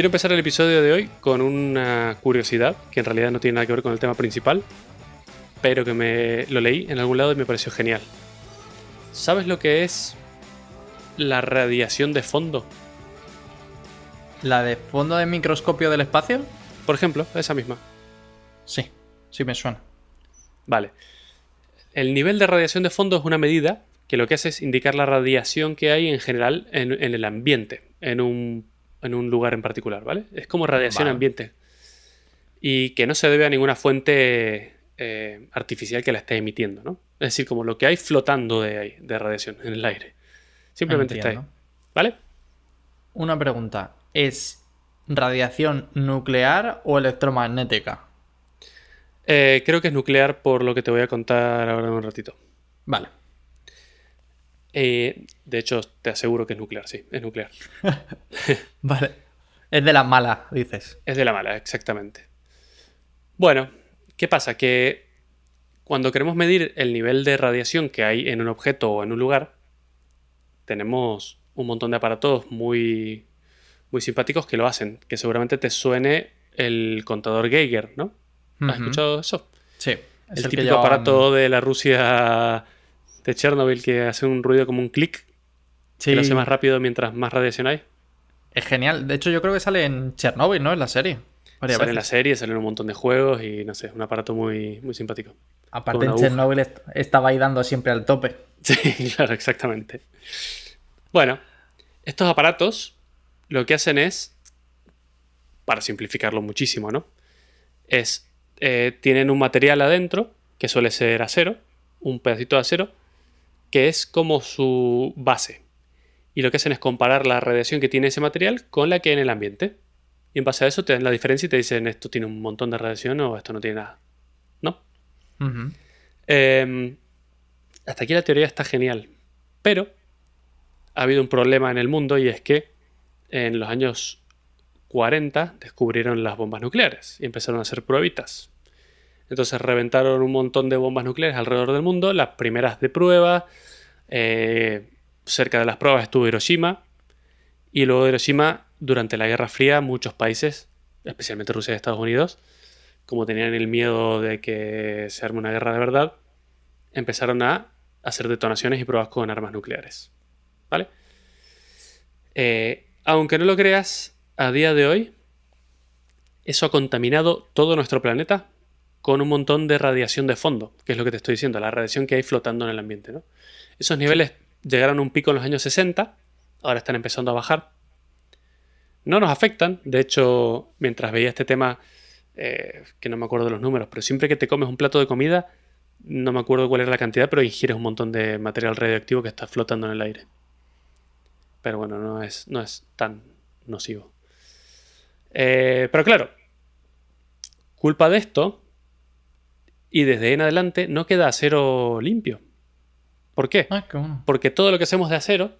Quiero empezar el episodio de hoy con una curiosidad que en realidad no tiene nada que ver con el tema principal, pero que me lo leí en algún lado y me pareció genial. ¿Sabes lo que es la radiación de fondo? ¿La de fondo de microscopio del espacio? Por ejemplo, esa misma. Sí, sí me suena. Vale. El nivel de radiación de fondo es una medida que lo que hace es indicar la radiación que hay en general en, el ambiente, en un, lugar en particular, ¿vale? Es como radiación ambiente. Y que no se debe a ninguna fuente eh, artificial que la esté emitiendo, ¿no? Es decir, como lo que hay flotando de, de radiación en el aire. Simplemente está ahí. ¿Vale? Una pregunta. ¿Es radiación nuclear o electromagnética? Eh, creo que es nuclear por lo que te voy a contar ahora en un ratito. Vale. Eh, de hecho, te aseguro que es nuclear, sí, es nuclear. vale. Es de la mala, dices. Es de la mala, exactamente. Bueno, ¿qué pasa? Que cuando queremos medir el nivel de radiación que hay en un objeto o en un lugar, tenemos un montón de aparatos muy, muy simpáticos que lo hacen. Que seguramente te suene el contador Geiger, ¿no? ¿Has escuchado eso? Sí. el, típico aparato de la Rusia de Chernobyl que hace un ruido como un clic. Sí. Que lo hace más rápido mientras más radiación hay. Es genial. De hecho, yo creo que sale en Chernobyl, ¿no? En la serie. sale en la serie, sale en un montón de juegos y no sé, es un aparato muy, muy simpático. Aparte en Chernobyl estaba ahí dando siempre al tope. Sí, claro, exactamente. Bueno, estos aparatos lo que hacen es, para simplificarlo muchísimo, ¿no? Es, eh, tienen un material adentro, que suele ser acero, un pedacito de acero, que es como su base. Y lo que hacen es comparar la radiación que tiene ese material con la que hay en el ambiente. Y en base a eso te dan la diferencia y te dicen esto tiene un montón de radiación o esto no tiene nada. ¿No? Em, hasta aquí la teoría está genial. Pero ha habido un problema en el mundo y es que en los años 40 descubrieron las bombas nucleares y empezaron a hacer pruebitas. Entonces reventaron un montón de bombas nucleares alrededor del mundo, las primeras de prueba. Eh, cerca de las pruebas estuvo Hiroshima. Y luego de Hiroshima, durante la Guerra Fría, muchos países, especialmente Rusia y Estados Unidos, como tenían el miedo de que se arme una guerra de verdad, empezaron a hacer detonaciones y pruebas con armas nucleares. ¿Vale? Eh, aunque no lo creas, a día de hoy, eso ha contaminado todo nuestro planeta con un montón de radiación de fondo, que es lo que te estoy diciendo, la radiación que hay flotando en el ambiente. ¿no? Esos niveles llegaron a un pico en los años 60, ahora están empezando a bajar. No nos afectan, de hecho, mientras veía este tema, eh, que no me acuerdo de los números, pero siempre que te comes un plato de comida, no me acuerdo cuál era la cantidad, pero ingieres un montón de material radioactivo que está flotando en el aire. Pero bueno, no es, no es tan nocivo. Eh, pero claro, culpa de esto y desde en adelante no queda acero limpio. ¿Por qué? Ah, Porque todo lo que hacemos de acero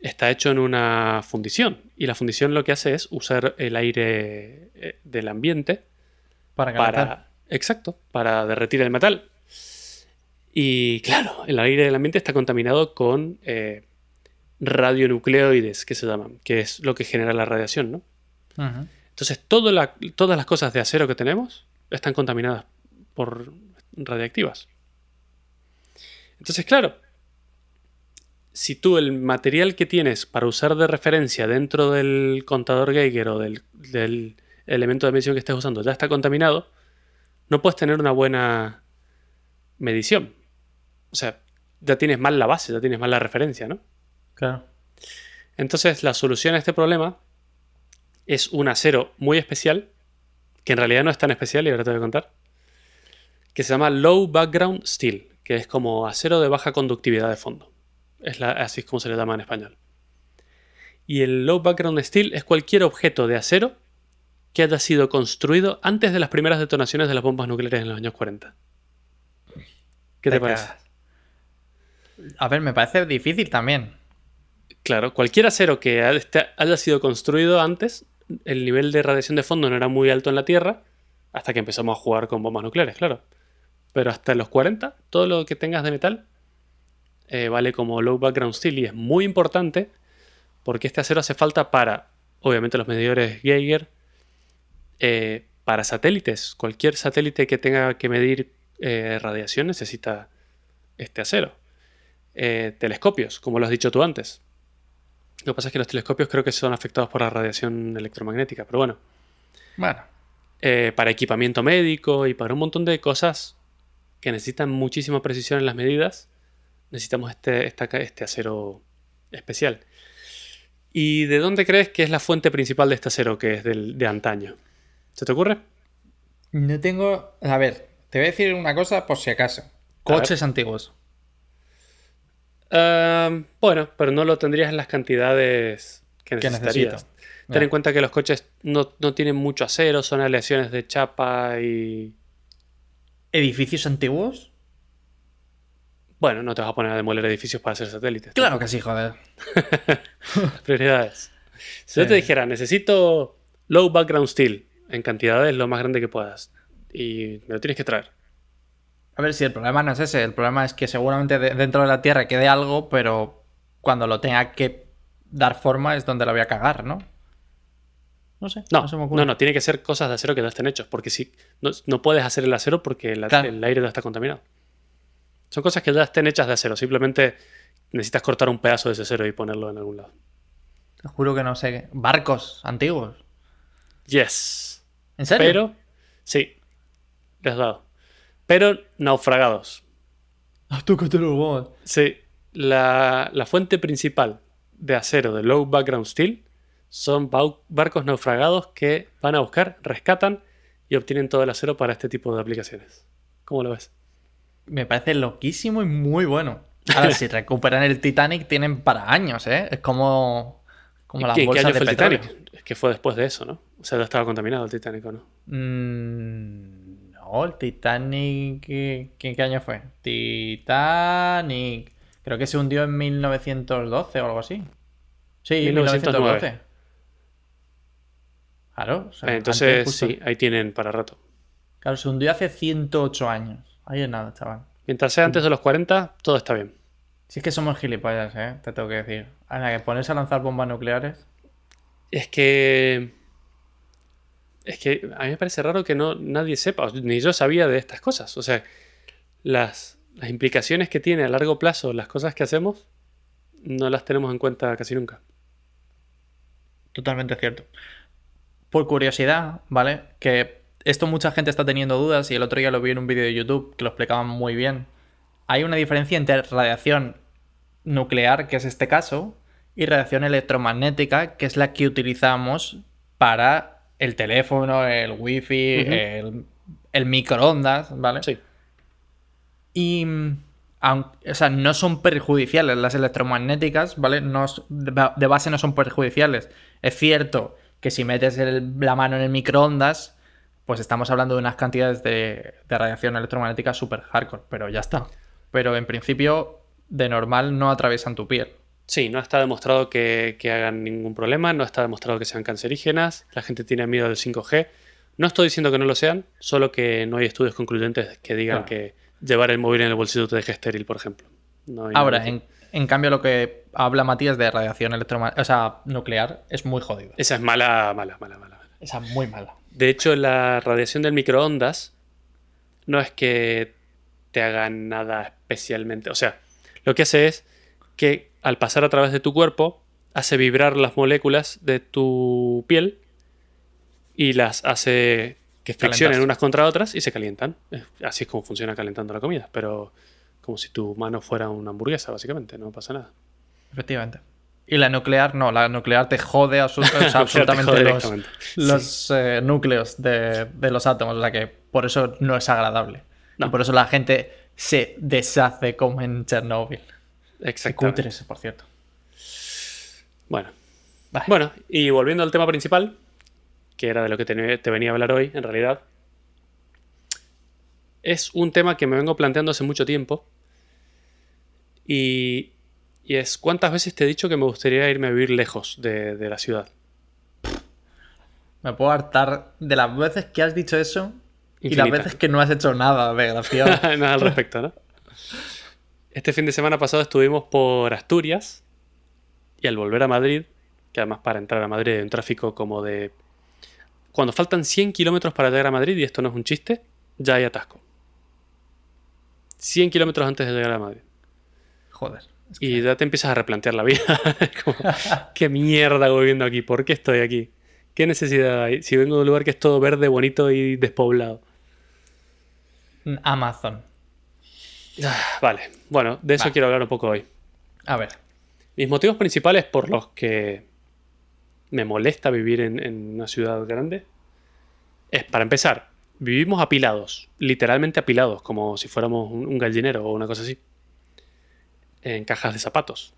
está hecho en una fundición. Y la fundición lo que hace es usar el aire eh, del ambiente para, para Exacto, para derretir el metal. Y claro, el aire del ambiente está contaminado con eh, radionucleoides, que se llaman, que es lo que genera la radiación, ¿no? Entonces, todas las cosas de acero que tenemos están contaminadas por radiactivas. Entonces, claro, si tú el material que tienes para usar de referencia dentro del contador Geiger o del, elemento de medición que estés usando ya está contaminado, no puedes tener una buena medición. O sea, ya tienes mal la base, ya tienes mal la referencia, ¿no? Claro. Entonces, la solución a este problema es un acero muy especial, que en realidad no es tan especial y ahora te voy a contar, que se llama Low Background Steel, que es como acero de baja conductividad de fondo. Es así es como se le llama en español. Y el Low Background Steel es cualquier objeto de acero que haya sido construido antes de las primeras detonaciones de las bombas nucleares en los años 40. ¿Qué te, parece? A ver, me parece difícil también. Claro, cualquier acero que haya sido construido antes, el nivel de radiación de fondo no era muy alto en la Tierra, hasta que empezamos a jugar con bombas nucleares, claro. Pero hasta los 40, todo lo que tengas de metal eh, vale como low background steel y es muy importante porque este acero hace falta para obviamente los medidores Geiger, eh, para satélites. Cualquier satélite que tenga que medir eh, radiación necesita este acero. Eh, telescopios, como lo has dicho tú antes. Lo que pasa es que los telescopios creo que son afectados por la radiación electromagnética, pero bueno. Bueno, Eh, para equipamiento médico y para un montón de cosas que necesitan muchísima precisión en las medidas, necesitamos este, esta este acero especial. ¿Y de dónde crees que es la fuente principal de este acero que es del, de antaño? ¿Se te ocurre? no tengo. A ver, te voy a decir una cosa por si acaso. Coches antiguos. Ehm, bueno, pero no lo tendrías en las cantidades que necesitarías. Ten en cuenta que los coches no, no tienen mucho acero, son aleaciones de chapa y... ¿Edificios antiguos? Bueno, no te vas a poner a demoler edificios para hacer satélites. Claro que sí, joder. Prioridades. Si yo te dijera, necesito low background steel en cantidades lo más grande que puedas y me lo tienes que traer. A ver si el problema no es ese. El problema es que seguramente de- dentro de la Tierra quede algo, pero cuando lo tenga que dar forma es donde la voy a cagar, ¿no? No sé. No, se me ocurre. no, no, tiene que ser cosas de acero que no estén hechos, porque si no, no puedes hacer el acero porque la- Claro. el aire ya está contaminado. Son cosas que ya estén hechas de acero, simplemente necesitas cortar un pedazo de ese acero y ponerlo en algún lado. Te juro que no sé. Barcos antiguos. Yes. ¿En serio? Pero, sí, le has dado. Pero naufragados. Ah, tú que te lo. Sí, la, la fuente principal de acero de low background steel son barcos naufragados que van a buscar, rescatan y obtienen todo el acero para este tipo de aplicaciones. ¿Cómo lo ves? Me parece loquísimo y muy bueno. Ahora, si recuperan el Titanic, tienen para años, ¿eh? Es como, como las ¿Qué, qué bolsas año de fue el petróleo. Titanic? Es que fue después de eso, ¿no? O sea, ya estaba contaminado el Titanic, ¿o no? Mm, no, el Titanic. ¿qué, qué- año fue? Titanic. Creo que se hundió en 1912 o algo así. Sí, 1909. 1912. Claro. o sea, antes Entonces, justo- sí, ahí tienen para rato. Claro, se hundió hace 108 años. Ahí es nada, chaval. Mientras sea antes de los 40, todo está bien. Si es que somos gilipollas, ¿eh? Te tengo que decir. A la que ponerse a lanzar bombas nucleares. Es que. Es que a mí me parece raro que no nadie sepa, ni yo sabía de estas cosas. O sea, las, las implicaciones que tiene a largo plazo las cosas que hacemos, no las tenemos en cuenta casi nunca. Totalmente cierto. Por curiosidad, ¿vale? Que esto mucha gente está teniendo dudas y el otro día lo vi en un vídeo de YouTube que lo explicaban muy bien. Hay una diferencia entre radiación nuclear, que es este caso, y radiación electromagnética, que es la que utilizamos para el teléfono, el wifi, el, el microondas, ¿vale? Sí. Y, mm, aun- o sea, no son perjudiciales las electromagnéticas, ¿vale? No, de base no son perjudiciales. Es cierto que si metes el- la mano en el microondas, pues estamos hablando de unas cantidades de, de radiación electromagnética súper hardcore, pero ya está. Pero en principio, de normal, no atraviesan tu piel. Sí, no está demostrado que, que hagan ningún problema, no está demostrado que sean cancerígenas, la gente tiene miedo del 5G. No estoy diciendo que no lo sean, solo que no hay estudios concluyentes que digan Claro. que llevar el móvil en el bolsillo te deje estéril, por ejemplo. No hay Ahora, en, en cambio, lo que habla Matías de radiación electromagnética, o sea, nuclear, es muy jodido. Esa es mala, mala, mala, mala. Esa es muy mala. De hecho, la radiación del microondas no es que te haga nada especialmente. O sea, lo que hace es que al pasar a través de tu cuerpo, hace vibrar las moléculas de tu piel y las hace que friccionen unas contra otras y se calientan. Así es como funciona calentando la comida, pero como si tu mano fuera una hamburguesa, básicamente, no pasa nada. Efectivamente. Y la nuclear, no, la nuclear te jode absolutamente jode los, eh, núcleos de, de los átomos. O sea que por eso no es agradable. No. Y por eso la gente se deshace como en Chernóbil. Exactamente. cutres, por cierto. Bueno, Vale. Bueno, y volviendo al tema principal, que era de lo que te, te venía a hablar hoy, en realidad, es un tema que me vengo planteando hace mucho tiempo. Y, y es cuántas veces te he dicho que me gustaría irme a vivir lejos de, de la ciudad. Me puedo hartar de las veces que has dicho eso y las veces que no has hecho nada de gracia. Nada al respecto, ¿no? Este fin de semana pasado estuvimos por Asturias y al volver a Madrid que además para entrar a Madrid hay un tráfico como de... Cuando faltan 100 kilómetros para llegar a Madrid, y esto no es un chiste, ya hay atasco. 100 kilómetros antes de llegar a Madrid. Joder. Y ya te empiezas a replantear la vida. Como, ¿Qué mierda voy viendo aquí? ¿Por qué estoy aquí? ¿Qué necesidad hay? Si vengo de un lugar que es todo verde, bonito y despoblado. Amazon. Ah, vale, bueno, de eso quiero hablar un poco hoy. A ver. Mis motivos principales por los que me molesta vivir en, en una ciudad grande es, para empezar, vivimos apilados, literalmente apilados, como si fuéramos un, un gallinero o una cosa así, en cajas de zapatos.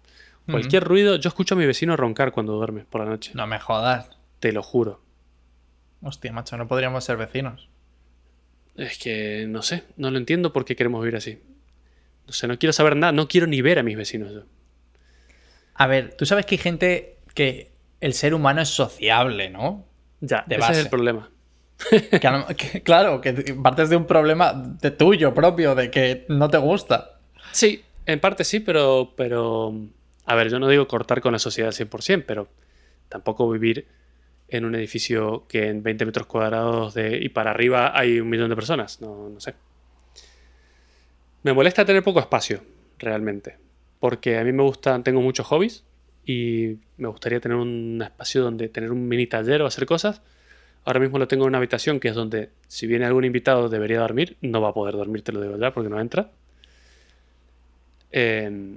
Cualquier ruido, yo escucho a mi vecino roncar cuando duerme por la noche, No me jodas. te lo juro. Hostia, macho, no podríamos ser vecinos. Es que no sé, no lo entiendo por qué queremos vivir así. No sé, no quiero saber nada, no quiero ni ver a mis vecinos. yo. A ver, tú sabes que hay gente que el ser humano es sociable, ¿no? Ya, De ese es base. el problema. Que que, claro, que partes de un problema de tuyo propio, de que no te gusta. Sí, en parte sí, pero, pero... A ver, yo no digo cortar con la sociedad al 100%, pero tampoco vivir en un edificio que en 20 metros cuadrados y para arriba hay un millón de personas. No, no sé. Me molesta tener poco espacio, realmente. Porque a mí me gustan, tengo muchos hobbies y me gustaría tener un espacio donde tener un mini taller o hacer cosas. Ahora mismo lo tengo en una habitación que es donde, si viene algún invitado, debería dormir. No va a poder dormir, te lo digo ya, porque no entra. Eh,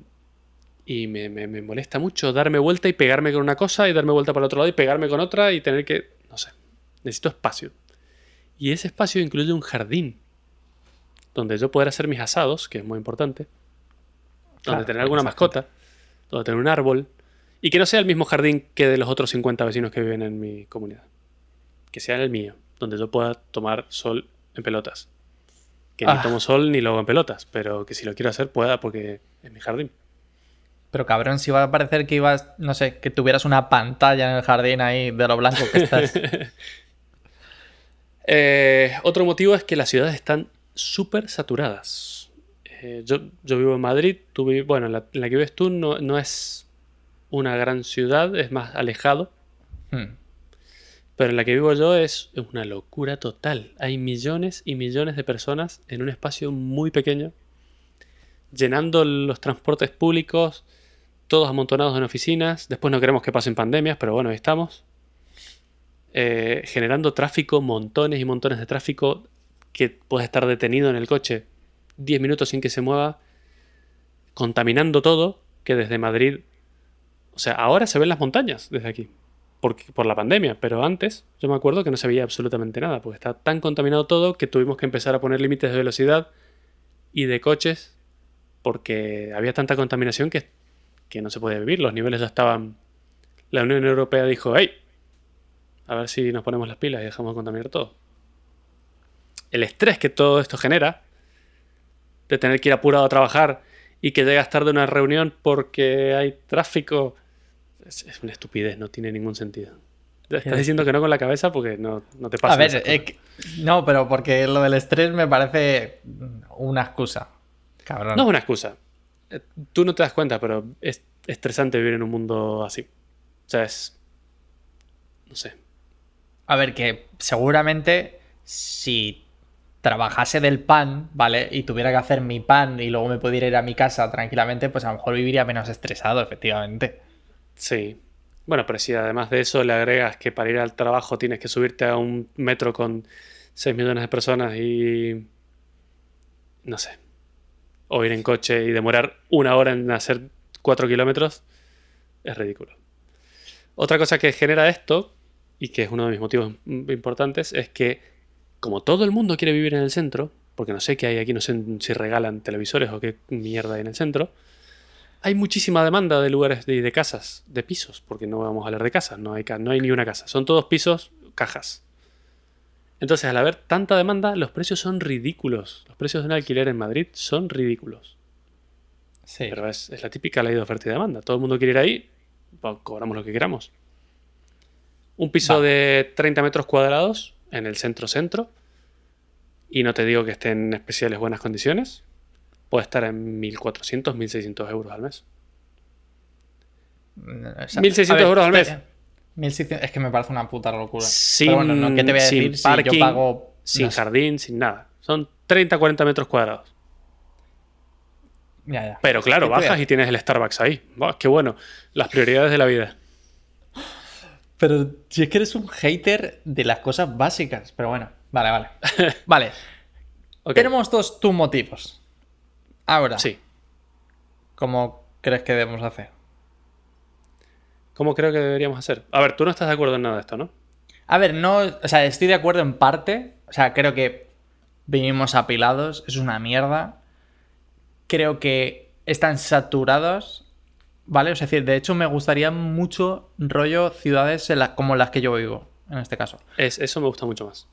y me, me- me molesta mucho darme vuelta y pegarme con una cosa y darme vuelta para el otro lado y pegarme con otra y tener que... No sé. Necesito espacio. Y ese espacio incluye un jardín. Donde yo poder hacer mis asados, que es muy importante. Donde Claro, tener alguna mascota. Donde tener un árbol. Y que no sea el mismo jardín que de los otros 50 vecinos que viven en mi comunidad. Que sea el mío. Donde yo pueda tomar sol en pelotas. Que Ah. ni tomo sol ni lo hago en pelotas. Pero que si lo quiero hacer pueda porque es mi jardín. Pero cabrón, si va a parecer que ibas, no sé, que tuvieras una pantalla en el jardín ahí de lo blanco que estás. Eh, otro motivo es que las ciudades están súper saturadas. Eh, yo, yo vivo en Madrid, tú bueno, en la, en la que vives tú no, no es una gran ciudad, es más alejado, Hmm. Pero la que vivo yo es una locura total. Hay millones y millones de personas en un espacio muy pequeño, llenando los transportes públicos, todos amontonados en oficinas. Después no queremos que pasen pandemias, pero bueno, ahí estamos. Eh, generando tráfico, montones y montones de tráfico que puedes estar detenido en el coche 10 minutos sin que se mueva, contaminando todo, que desde Madrid... O sea, ahora se ven las montañas desde aquí, porque, por la pandemia, pero antes yo me acuerdo que no se veía absolutamente nada, porque está tan contaminado todo que tuvimos que empezar a poner límites de velocidad y de coches, porque había tanta contaminación que, que no se podía vivir, los niveles ya estaban... La Unión Europea dijo, hey, a ver si nos ponemos las pilas y dejamos de contaminar todo. El estrés que todo esto genera, de tener que ir apurado a trabajar y que llegas tarde a una reunión porque hay tráfico, es, es una estupidez, no tiene ningún sentido. Estás diciendo que no con la cabeza porque no, no te pasa. A ver, eh, no, pero porque lo del estrés me parece una excusa. Cabrón. No es una excusa. Eh, Tú no te das cuenta, pero es estresante vivir en un mundo así. O sea, es... No sé. A ver, que seguramente si trabajase del pan, ¿vale? Y tuviera que hacer mi pan y luego me pudiera ir a mi casa tranquilamente, pues a lo mejor viviría menos estresado, efectivamente. Sí. Bueno, pero si además de eso le agregas que para ir al trabajo tienes que subirte a un metro con 6 millones de personas y... No sé. O ir en coche y demorar una hora en hacer 4 kilómetros, es ridículo. Otra cosa que genera esto, y que es uno de mis motivos importantes, es que como todo el mundo quiere vivir en el centro, porque no sé qué hay aquí, no sé si regalan televisores o qué mierda hay en el centro, hay muchísima demanda de lugares de, de casas, de pisos, porque no vamos a hablar de casas, no hay, no hay ni una casa, son todos pisos, cajas. Entonces, al haber tanta demanda, los precios son ridículos. Los precios de un alquiler en Madrid son ridículos. Sí. Pero es, es la típica ley de oferta y demanda. Todo el mundo quiere ir ahí, pues, cobramos lo que queramos. Un piso Va. de 30 metros cuadrados en el centro-centro, y no te digo que esté en especiales buenas condiciones, puede estar en 1.400, 1.600 euros al mes. O sea, 1.600 a ver, euros al mes. espera. 1.600 es que me parece una puta locura. Sin, Pero bueno, no, ¿qué te voy a sin decir si parking, yo pago... sin no sé. jardín, sin nada. Son 30-40 metros cuadrados. Ya, ya. Pero claro, ¿Qué te voy a bajas y tienes el Starbucks ahí. Qué bueno. Las prioridades de la vida. Pero si es que eres un hater de las cosas básicas. Pero bueno, vale, vale. Vale, tenemos dos tus motivos. Ahora, Sí. ¿cómo crees que debemos hacer? ¿Cómo creo que deberíamos hacer? A ver, tú no estás de acuerdo en nada de esto, ¿no? A ver, no, o sea, estoy de acuerdo en parte. O sea, creo que vivimos apilados, es una mierda. Creo que están saturados, ¿vale? Es decir, de hecho me gustaría mucho rollo ciudades en las- como las que yo vivo, en este caso. Es, eso me gusta mucho más.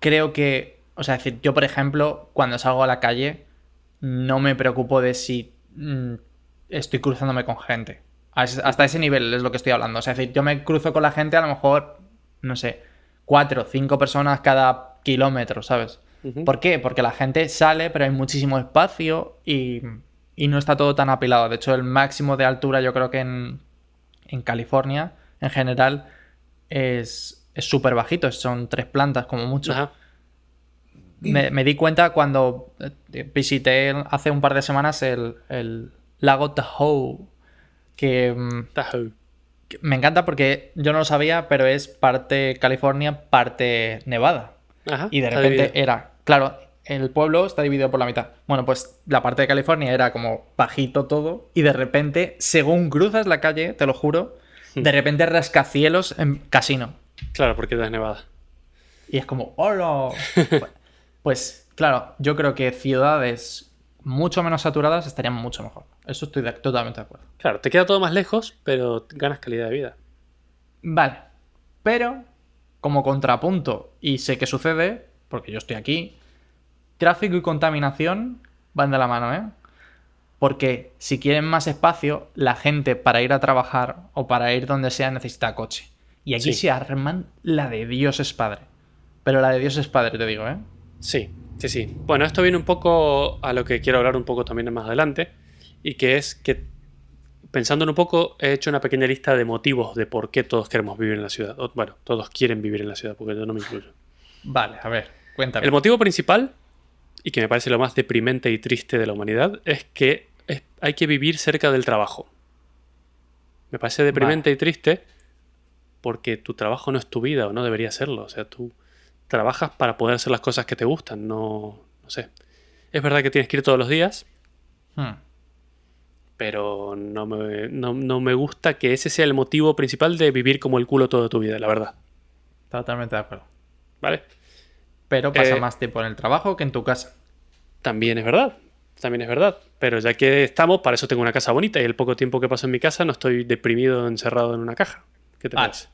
Creo que, o sea, es decir, yo por ejemplo, cuando salgo a la calle, no me preocupo de si mm, estoy cruzándome con gente. Hasta ese nivel es lo que estoy hablando. O sea, es decir, yo me cruzo con la gente a lo mejor, no sé, cuatro o cinco personas cada kilómetro, ¿sabes? ¿Por qué? Porque la gente sale, pero hay muchísimo espacio y, y no está todo tan apilado. De hecho, el máximo de altura yo creo que en, en California, en general, es es súper bajito. Son tres plantas como mucho. Me, me di cuenta cuando eh, visité hace un par de semanas el, el lago Tahoe, que, mm, Tahoe. que me encanta porque yo no lo sabía, pero es parte California, parte Nevada. Ajá. Y de repente dividido. era, claro, el pueblo está dividido por la mitad. Bueno, pues la parte de California era como bajito todo y de repente, según cruzas la calle, te lo juro, Hmm. de repente rascacielos en casino. Claro, porque es nevada. Y es como, ¡hola! Pues- claro, yo creo que ciudades mucho menos saturadas estarían mucho mejor. Eso estoy de- totalmente de acuerdo. Claro, te queda todo más lejos, pero ganas calidad de vida. Vale. Pero, como contrapunto, y sé que sucede, porque yo estoy aquí, tráfico y contaminación van de la mano, ¿eh? Porque si quieren más espacio, la gente para ir a trabajar o para ir donde sea necesita coche. Y aquí Sí. se arman la de Dios es padre. Pero la de Dios es padre, te digo, ¿eh? Sí, sí, sí. Bueno, esto viene un poco a lo que quiero hablar un poco también más adelante, y que es que, pensándolo un poco, he hecho una pequeña lista de motivos de por qué todos queremos vivir en la ciudad. O, bueno, todos quieren vivir en la ciudad, porque yo no me incluyo. Vale, a ver, cuéntame. El motivo principal, y que me parece lo más deprimente y triste de la humanidad, es que es- hay que vivir cerca del trabajo. Me parece deprimente y triste porque tu trabajo no es tu vida o no debería serlo. O sea, tú trabajas para poder hacer las cosas que te gustan, no, no sé. Es verdad que tienes que ir todos los días, Hmm. pero no me, no, no me gusta que ese sea el motivo principal de vivir como el culo toda tu vida, la verdad. Totalmente de acuerdo. ¿Vale? Pero pasa Eh, más tiempo en el trabajo que en tu casa. También es verdad, también es verdad. Pero ya que estamos, para eso tengo una casa bonita y el poco tiempo que paso en mi casa no estoy deprimido encerrado en una caja. ¿Qué te Vale. parece?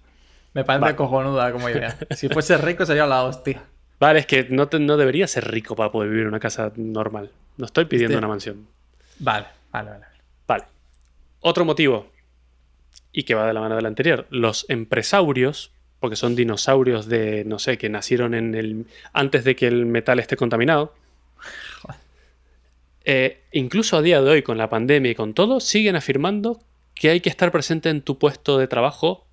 Me parece Vale. cojonuda como idea. Si fuese rico sería la hostia. Vale, es que no, te- no debería ser rico para poder vivir en una casa normal. No estoy pidiendo Este- una mansión. Vale, vale, vale. Vale. Otro motivo, y que va de la mano del anterior, los empresarios, porque son dinosaurios de, no sé, que nacieron en el, antes de que el metal esté contaminado, eh, incluso a día de hoy, con la pandemia y con todo, siguen afirmando que hay que estar presente en tu puesto de trabajo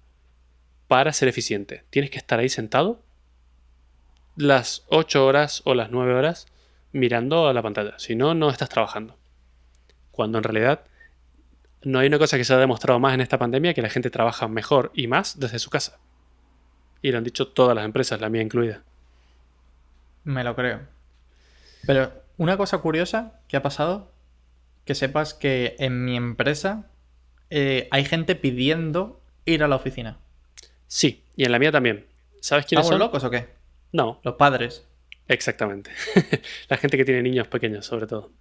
para ser eficiente. Tienes que estar ahí sentado las 8 horas o las 9 horas mirando a la pantalla. Si no, no estás trabajando. Cuando en realidad no hay una cosa que se ha demostrado más en esta pandemia que la gente trabaja mejor y más desde su casa. Y lo han dicho todas las empresas, la mía incluida. Me lo creo. Pero una cosa curiosa que ha pasado, que sepas que en mi empresa eh, hay gente pidiendo ir a la oficina. Sí, y en la mía también. ¿Sabes quiénes ¿Estamos son? locos o qué? No, Los padres. exactamente. la gente que tiene niños pequeños, sobre todo.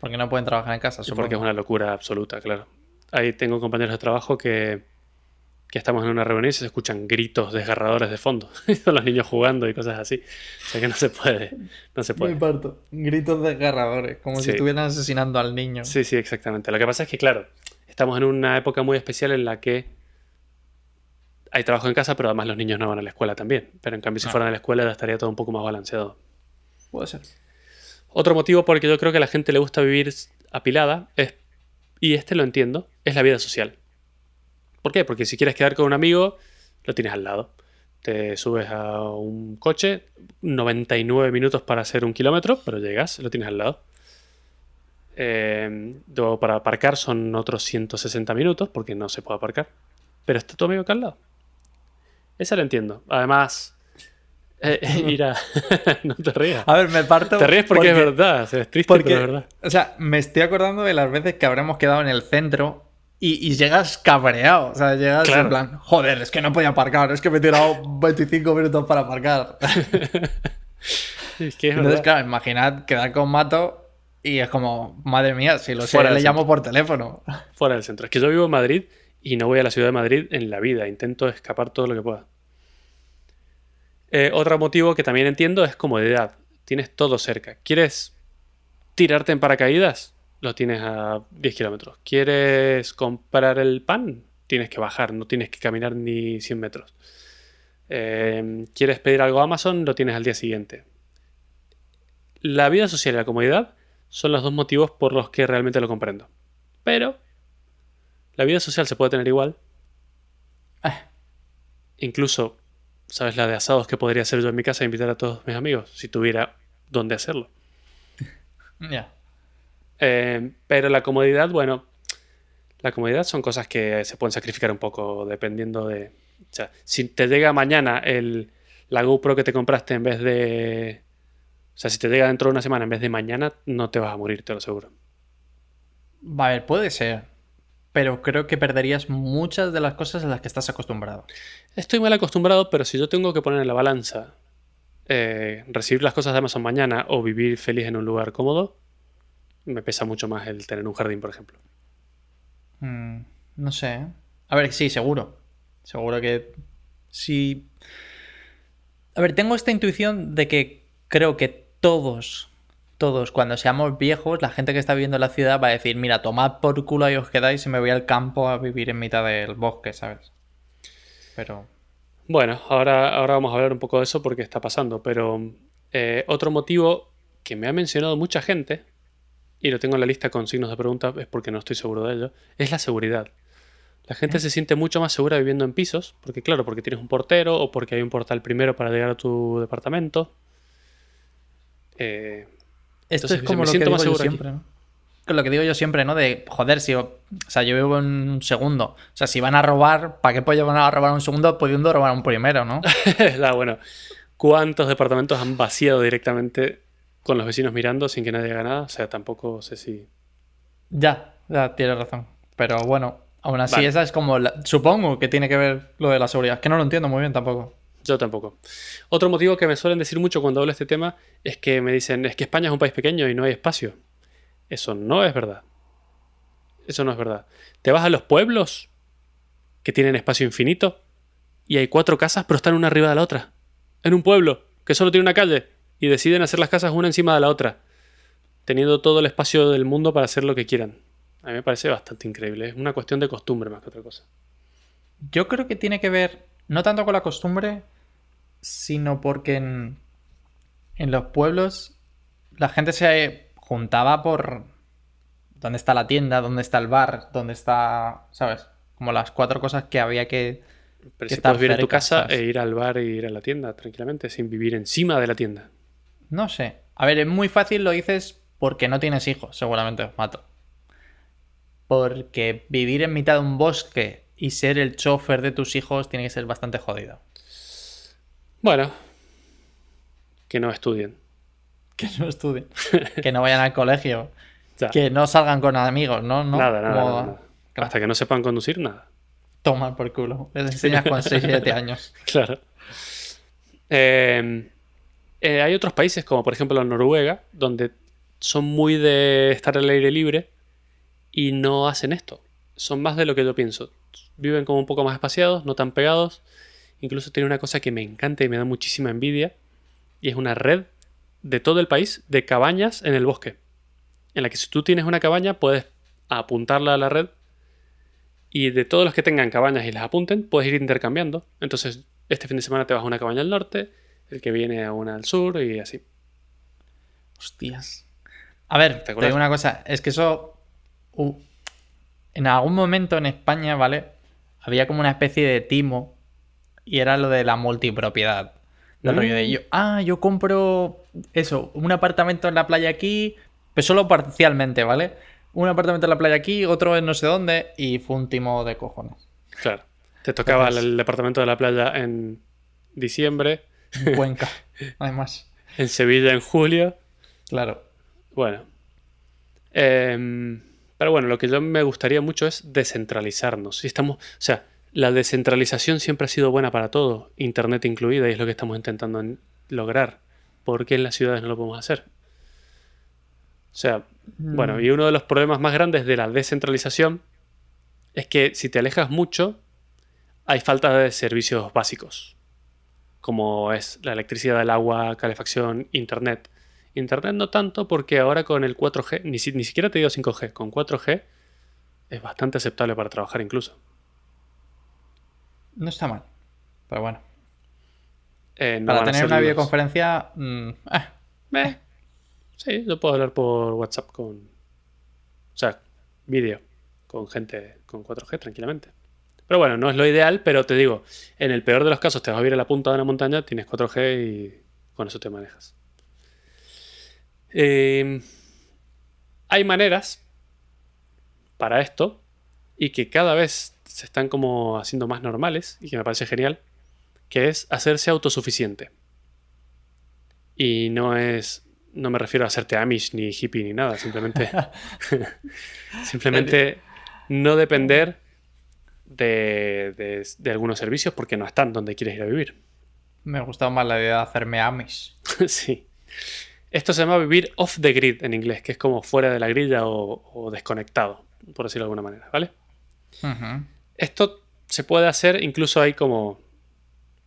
Porque no pueden trabajar en casa, supongo. porque es una locura absoluta, claro. Ahí tengo compañeros de trabajo que, que estamos en una reunión y se escuchan gritos desgarradores de fondo. Son los niños jugando y cosas así. O sea que no se puede. No se puede. Me parto. Gritos desgarradores, como si estuvieran asesinando al niño. Sí, sí, exactamente. Lo que pasa es que, claro, estamos en una época muy especial en la que hay trabajo en casa, pero además los niños no van a la escuela también. Pero en cambio, si Ah. fueran a la escuela, estaría todo un poco más balanceado. Puede ser. Otro motivo por el que yo creo que a la gente le gusta vivir apilada es, y este lo entiendo, es la vida social. ¿Por qué? Porque si quieres quedar con un amigo, lo tienes al lado. Te subes a un coche, 99 minutos para hacer un kilómetro, pero llegas, lo tienes al lado. Eh, luego para aparcar son otros 160 minutos, porque no se puede aparcar. Pero está tu amigo acá al lado. Esa lo entiendo. Además, eh, ir a... no te rías. A ver, me parto. Te ríes porque, es verdad, o sea, es triste, porque, pero es verdad. O sea, me estoy acordando de las veces que habremos quedado en el centro y, y llegas cabreado. O sea, llegas Claro. en plan, joder, es que no podía aparcar, es que me he tirado 25 minutos para aparcar. Es que es Entonces, verdad. claro, imaginad quedar con Mato y es como, madre mía, si lo sé, le llamo por teléfono. Fuera del centro. Es que yo vivo en Madrid y no voy a la ciudad de Madrid en la vida. Intento escapar todo lo que pueda. Eh, otro motivo que también entiendo es comodidad. Tienes todo cerca. ¿Quieres tirarte en paracaídas? Lo tienes a 10 kilómetros. ¿Quieres comprar el pan? Tienes que bajar, no tienes que caminar ni 100 metros. Eh, ¿Quieres pedir algo a Amazon? Lo tienes al día siguiente. La vida social y la comodidad son los dos motivos por los que realmente lo comprendo. Pero la vida social se puede tener igual. Eh, Incluso, ¿sabes la de asados que podría hacer yo en mi casa e invitar a todos mis amigos? Si tuviera dónde hacerlo. ya. Eh, pero la comodidad, bueno, la comodidad son cosas que se pueden sacrificar un poco dependiendo de... O sea, si te llega mañana el, la GoPro que te compraste en vez de... O sea, si te llega dentro de una semana en vez de mañana, no te vas a morir, te lo aseguro. A ver, puede ser. Pero creo que perderías muchas de las cosas a las que estás acostumbrado. Estoy mal acostumbrado, pero si yo tengo que poner en la balanza eh, recibir las cosas de Amazon mañana o vivir feliz en un lugar cómodo, me pesa mucho más el tener un jardín, por ejemplo. Mm, no sé. ¿eh? A ver, sí, seguro. Seguro que sí. A ver, tengo esta intuición de que creo que todos, todos, cuando seamos viejos, la gente que está viviendo en la ciudad va a decir, mira, tomad por culo y os quedáis y me voy al campo a vivir en mitad del bosque, ¿sabes? Pero... Bueno, ahora, ahora vamos a hablar un poco de eso porque está pasando, pero eh, otro motivo que me ha mencionado mucha gente, y lo tengo en la lista con signos de pregunta, es porque no estoy seguro de ello, es la seguridad. La gente se siente mucho más segura viviendo en pisos, porque claro, porque tienes un portero o porque hay un portal primero para llegar a tu departamento. Eh, Esto Entonces, es como me lo que digo más yo seguro siempre, ¿no? Lo que digo yo siempre, ¿no? De, joder, si... O sea, yo vivo en un segundo. O sea, si van a robar, ¿para qué pollo van a robar un segundo pudiendo robar un primero, no? Ah, bueno, ¿cuántos departamentos han vaciado directamente con los vecinos mirando sin que nadie haga nada? O sea, tampoco sé si... Ya, ya tienes razón. Pero bueno, aún así Vale. esa es como... la- Supongo que tiene que ver lo de la seguridad. Que no lo entiendo muy bien tampoco. Yo tampoco. Otro motivo que me suelen decir mucho cuando hablo de este tema es que me dicen, es que España es un país pequeño y no hay espacio. Eso no es verdad. Eso no es verdad. Te vas a los pueblos que tienen espacio infinito y hay cuatro casas pero están una arriba de la otra. En un pueblo que solo tiene una calle y deciden hacer las casas una encima de la otra, teniendo todo el espacio del mundo para hacer lo que quieran. A mí me parece bastante increíble. Es una cuestión de costumbre más que otra cosa. Yo creo que tiene que ver no tanto con la costumbre, sino porque en, en los pueblos la gente se juntaba por dónde está la tienda, dónde está el bar, dónde está, ¿sabes? Como las cuatro cosas que había que... Pero Que si estar puedes vivir en tu casa ¿sabes? e ir al bar e ir a la tienda tranquilamente, sin vivir encima de la tienda. No sé. A ver, es muy fácil, lo dices porque no tienes hijos, seguramente, Mato. Porque vivir en mitad de un bosque y ser el chofer de tus hijos tiene que ser bastante jodido. Bueno, que no estudien. Que no estudien. que no vayan al colegio. Ya, Que no salgan con amigos, ¿no? ¿No? nada, nada, Como- nada, nada. Claro. Hasta que no sepan conducir, nada. Tomar por culo. Les enseñas con 6 7 años. Claro. Eh, eh, hay otros países, como por ejemplo Noruega, donde son muy de estar al aire libre y no hacen esto. Son más de lo que yo pienso. Viven como un poco más espaciados, no tan pegados. Incluso tiene una cosa que me encanta y me da muchísima envidia. Y es una red de todo el país de cabañas en el bosque. En la que si tú tienes una cabaña puedes apuntarla a la red. Y de todos los que tengan cabañas y las apunten, puedes ir intercambiando. Entonces, este fin de semana te vas a una cabaña al norte, el que viene a una al sur y así. Hostias. A ver, te digo una cosa. Es que eso. uh, en algún momento en España, ¿vale? Había como una especie de timo y era lo de la multipropiedad. Del rollo de Mm. yo, ah, yo compro eso, un apartamento en la playa aquí, pero solo parcialmente, ¿vale? Un apartamento en la playa aquí, otro en no sé dónde, y fue un timo de cojones. Claro. Te tocaba Entonces- el departamento de la playa en diciembre, En Cuenca, además. en Sevilla en julio. Claro. Bueno. Em, pero bueno, lo que yo me gustaría mucho es descentralizarnos. Si estamos, o sea, la descentralización siempre ha sido buena para todo, Internet incluida, y es lo que estamos intentando en- lograr. ¿Por qué en las ciudades no lo podemos hacer? O sea, bueno, y uno de los problemas más grandes de la descentralización es que si te alejas mucho, hay falta de servicios básicos, como es la electricidad, el agua, calefacción, internet. Internet no tanto porque ahora con el 4G, ni, si- ni siquiera te digo 5G, con 4G es bastante aceptable para trabajar incluso. No está mal. Pero bueno. Eh, no Para tener una videoconferencia. mm, eh, Eh, Sí, yo puedo hablar por WhatsApp con... O sea, vídeo con gente con 4G tranquilamente. Pero bueno, no es lo ideal, pero te digo, en el peor de los casos te vas a ir a la punta de una montaña, tienes 4G y con eso te manejas. Eh, hay maneras para esto y que cada vez se están como haciendo más normales y que me parece genial, que es hacerse autosuficiente. Y no es. No me refiero a hacerte Amish ni hippie ni nada, simplemente. simplemente no depender de, de- de algunos servicios porque no están donde quieres ir a vivir. me gusta más la idea de hacerme Amish. sí. Esto se llama vivir off the grid en inglés, que es como fuera de la grilla o, o desconectado, por decirlo de alguna manera, ¿vale? Ujú. Esto se puede hacer, incluso hay como,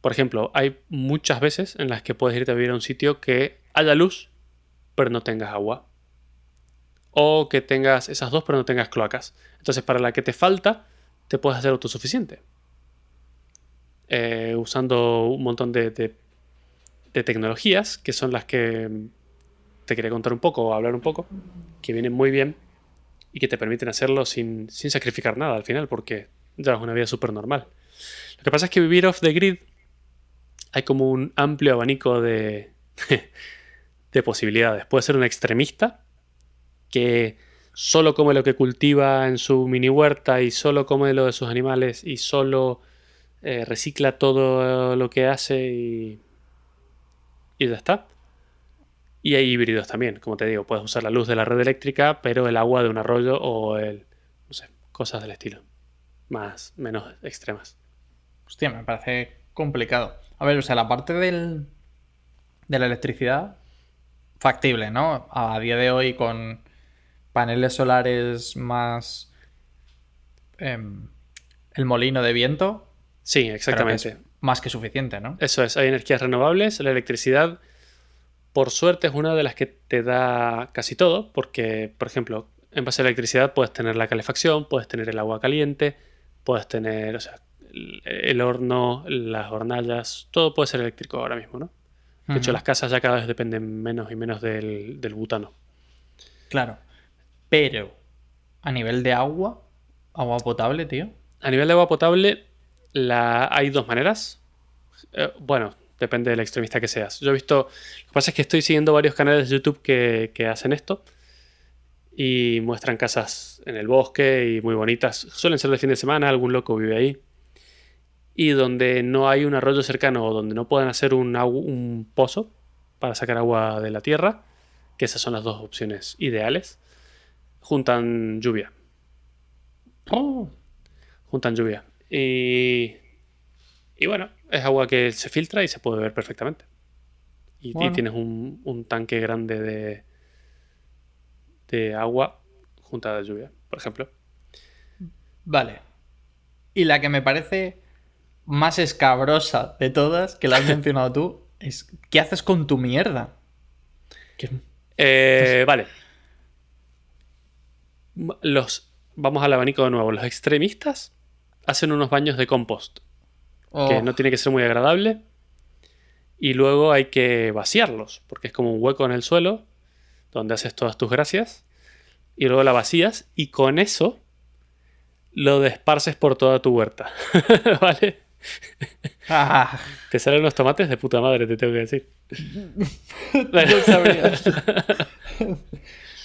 por ejemplo, hay muchas veces en las que puedes irte a vivir a un sitio que haya luz, pero no tengas agua. O que tengas esas dos, pero no tengas cloacas. Entonces, para la que te falta, te puedes hacer autosuficiente. Eh, usando un montón de, de- tecnologías, que son las que te quería contar un poco o hablar un poco, que vienen muy bien y que te permiten hacerlo sin, sin sacrificar nada al final, porque llevas una vida súper normal. Lo que pasa es que vivir off the grid hay como un amplio abanico de, de posibilidades. Puede ser un extremista que solo come lo que cultiva en su mini huerta y solo come lo de sus animales y solo eh, recicla todo lo que hace y, y ya está. Y hay híbridos también, como te digo, puedes usar la luz de la red eléctrica, pero el agua de un arroyo o el, no sé, cosas del estilo. Más, menos extremas. Hostia, me parece complicado. A ver, o sea, la parte del, de la electricidad, factible, ¿no? A día de hoy con paneles solares más em, el molino de viento, Sí, exactamente. es más que suficiente, ¿no? Eso es, hay energías renovables, la electricidad, por suerte, es una de las que te da casi todo, porque, por ejemplo, en base a la electricidad puedes tener la calefacción, puedes tener el agua caliente, puedes tener, o sea, el, horno, las hornallas, todo puede ser eléctrico ahora mismo, ¿no? De hecho, las casas ya cada vez dependen menos y menos del, del butano. Claro. Pero, a nivel de agua, agua potable, tío. A nivel de agua potable, la... hay dos maneras. Eh, bueno, depende del extremista que seas. Yo he visto. Lo que pasa es que estoy siguiendo varios canales de YouTube que, que hacen esto. Y muestran casas en el bosque y muy bonitas. Suelen ser de fin de semana, algún loco vive ahí. Y donde no hay un arroyo cercano o donde no puedan hacer un, un pozo para sacar agua de la tierra, que esas son las dos opciones ideales, juntan lluvia Oh, juntan lluvia. Y, y bueno, es agua que se filtra y se puede beber perfectamente. Y, tienes un, un tanque grande de, de agua juntada de lluvia, por ejemplo. Vale. Y la que me parece más escabrosa de todas, que la has mencionado tú, es ¿qué haces con tu mierda? Eh, vale. Los, vamos al abanico de nuevo. Los extremistas hacen unos baños de compost, que Oh, no tiene que ser muy agradable. Y luego hay que vaciarlos, porque es como un hueco en el suelo donde haces todas tus gracias. Y luego la vacías y con eso lo desparces por toda tu huerta. ¿Vale? Ah, Te salen unos tomates de puta madre, te tengo que decir. no sabía.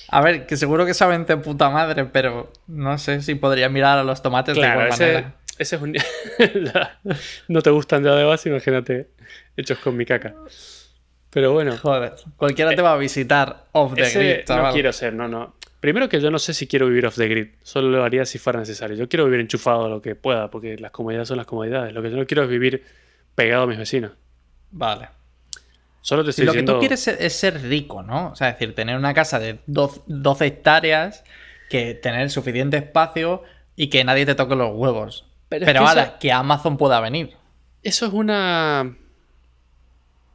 A ver, que seguro que saben de puta madre, pero no sé si podría mirar a los tomates de igual ese, manera. ese es un... No te gustan ya de base, imagínate hechos con mi caca. Pero bueno, Joder, cualquiera te va a visitar off the ese grid, no quiero ser, no, no. Primero que yo no sé si quiero vivir off the grid, solo lo haría si fuera necesario. Yo quiero vivir enchufado lo que pueda, porque las comodidades son las comodidades. Lo que yo no quiero es vivir pegado a mis vecinos. Vale. Solo te estoy lo que tú quieres es ser rico, ¿no? O sea, es decir, tener una casa de 12 12 hectáreas, que tener suficiente espacio y que nadie te toque los huevos. Pero Pero, que ala, que Amazon pueda venir. Eso es una.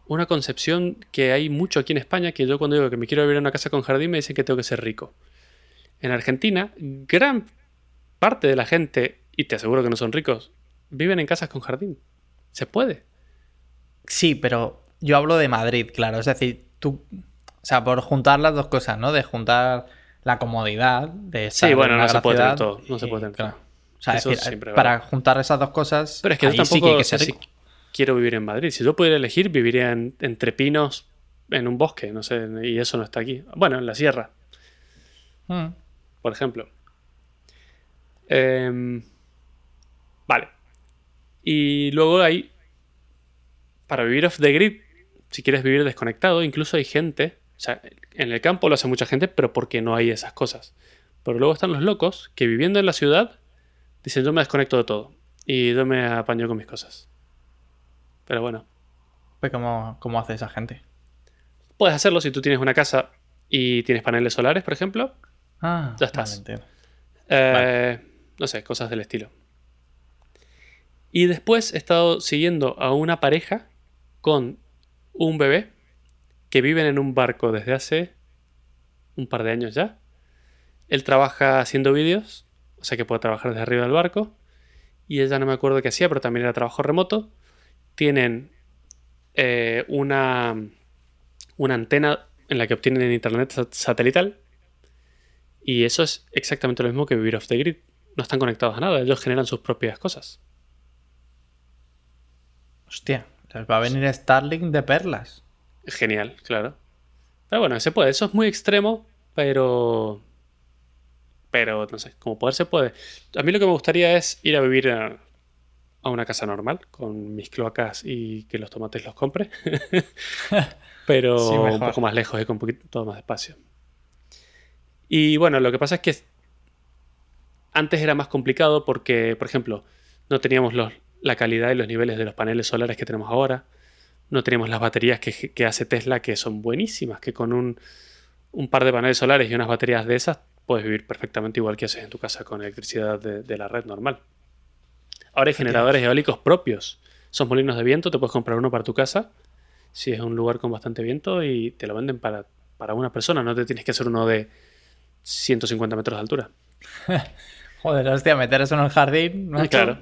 Una concepción que hay mucho aquí en España, que yo cuando digo que me quiero vivir en una casa con jardín me dicen que tengo que ser rico. En Argentina, gran parte de la gente, y te aseguro que no son ricos, viven en casas con jardín. Se puede. Sí, pero yo hablo de Madrid, claro. Es decir, tú. O sea, por juntar las dos cosas, ¿no? De juntar la comodidad de estar Sí, en bueno, no se puede tener todo, no se puede tener claro. todo. O sea, es decir, para juntar esas dos cosas. Pero es que yo tampoco sí que hay que sé ser si rico. quiero vivir en Madrid. Si yo pudiera elegir, viviría en- entre pinos, en un bosque, no sé, y eso no está aquí. Bueno, en la sierra. Mm. Por ejemplo. Em, vale. Y luego hay, para vivir off the grid, si quieres vivir desconectado, incluso hay gente, o sea, en el campo lo hace mucha gente, pero porque no hay esas cosas. Pero luego están los locos que viviendo en la ciudad dicen yo me desconecto de todo y yo me apaño con mis cosas. Pero bueno, Pues, ¿cómo, ¿Cómo hace esa gente? puedes hacerlo si tú tienes una casa y tienes paneles solares, por ejemplo. Ah, Ya estás. vale. Eh, No sé, cosas del estilo. Y después he estado siguiendo a una pareja con un bebé que viven en un barco desde hace un par de años ya. Él trabaja haciendo vídeos, o sea que puede trabajar desde arriba del barco. Y ella no me acuerdo qué hacía, pero también era trabajo remoto. Tienen eh, una, una antena en la que obtienen internet sat- satelital. Y eso es exactamente lo mismo que vivir off the grid. No están conectados a nada, ellos generan sus propias cosas. Hostia, les va a venir Starlink de perlas. Genial, claro. Pero bueno, se puede. Eso es muy extremo, pero. Pero no sé, como poder se puede. A mí lo que me gustaría es ir a vivir a, a una casa normal, con mis cloacas y que los tomates los compre. pero Sí, un poco más lejos y con un poquito todo más espacio. Y bueno, lo que pasa es que antes era más complicado porque, por ejemplo, no teníamos los, la calidad y los niveles de los paneles solares que tenemos ahora. No teníamos las baterías que, que hace Tesla, que son buenísimas, que con un, un par de paneles solares y unas baterías de esas puedes vivir perfectamente igual que haces en tu casa con electricidad de, de la red normal. Ahora hay generadores eólicos propios. Son molinos de viento, te puedes comprar uno para tu casa, si es un lugar con bastante viento, y te lo venden para, para una persona. No te tienes que hacer uno de 150 metros de altura. Joder, hostia, meter eso en el jardín. macho. Claro.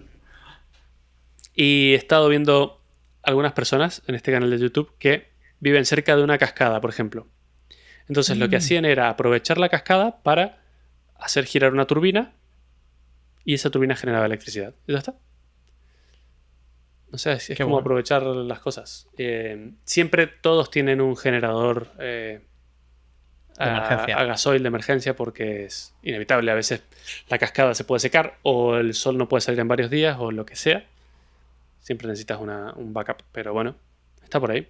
Y he estado viendo algunas personas en este canal de YouTube que viven cerca de una cascada, por ejemplo. Entonces lo que Mm. hacían era aprovechar la cascada para hacer girar una turbina y esa turbina generaba electricidad. Y ya está. O sea, es, como bueno. aprovechar las cosas. Eh, siempre todos tienen un generador eh, De a, emergencia. a gasoil de emergencia porque es inevitable. A veces la cascada se puede secar o el sol no puede salir en varios días o lo que sea. Siempre necesitas una- un backup, pero bueno, está por ahí.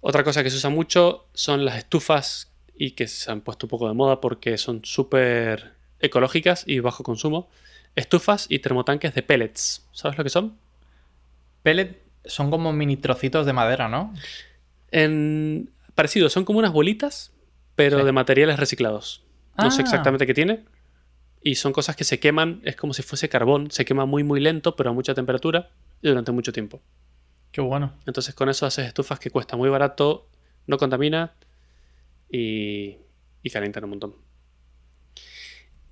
Otra cosa que se usa mucho son las estufas y que se han puesto un poco de moda porque son súper ecológicas y bajo consumo. Estufas y termotanques de pellets. ¿Sabes lo que son? Pellet son como mini trocitos de madera, ¿no? En... Parecido, son como unas bolitas, pero Sí. de materiales reciclados. No sé Ah. exactamente qué tiene. Y son cosas que se queman, es como si fuese carbón. Se quema muy, muy lento, pero a mucha temperatura y durante mucho tiempo. Qué bueno. Entonces con eso haces estufas que cuesta muy barato, no contamina y, y calientan un montón.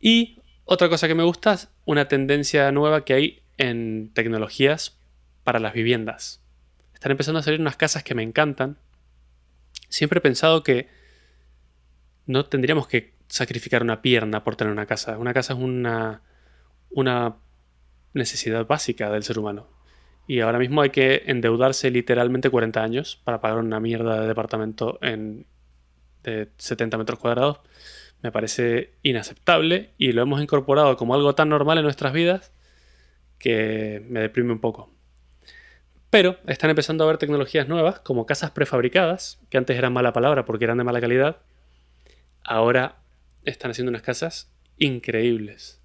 Y otra cosa que me gusta es una tendencia nueva que hay en tecnologías para las viviendas. Están empezando a salir unas casas que me encantan. Siempre he pensado que no tendríamos que sacrificar una pierna por tener una casa. Una casa es una, una necesidad básica del ser humano. Y ahora mismo hay que endeudarse literalmente 40 años para pagar una mierda de departamento en, de 70 metros cuadrados. Me parece inaceptable y lo hemos incorporado como algo tan normal en nuestras vidas que me deprime un poco. Pero están empezando a haber tecnologías nuevas como casas prefabricadas, que antes eran mala palabra porque eran de mala calidad. Ahora están haciendo unas casas increíbles.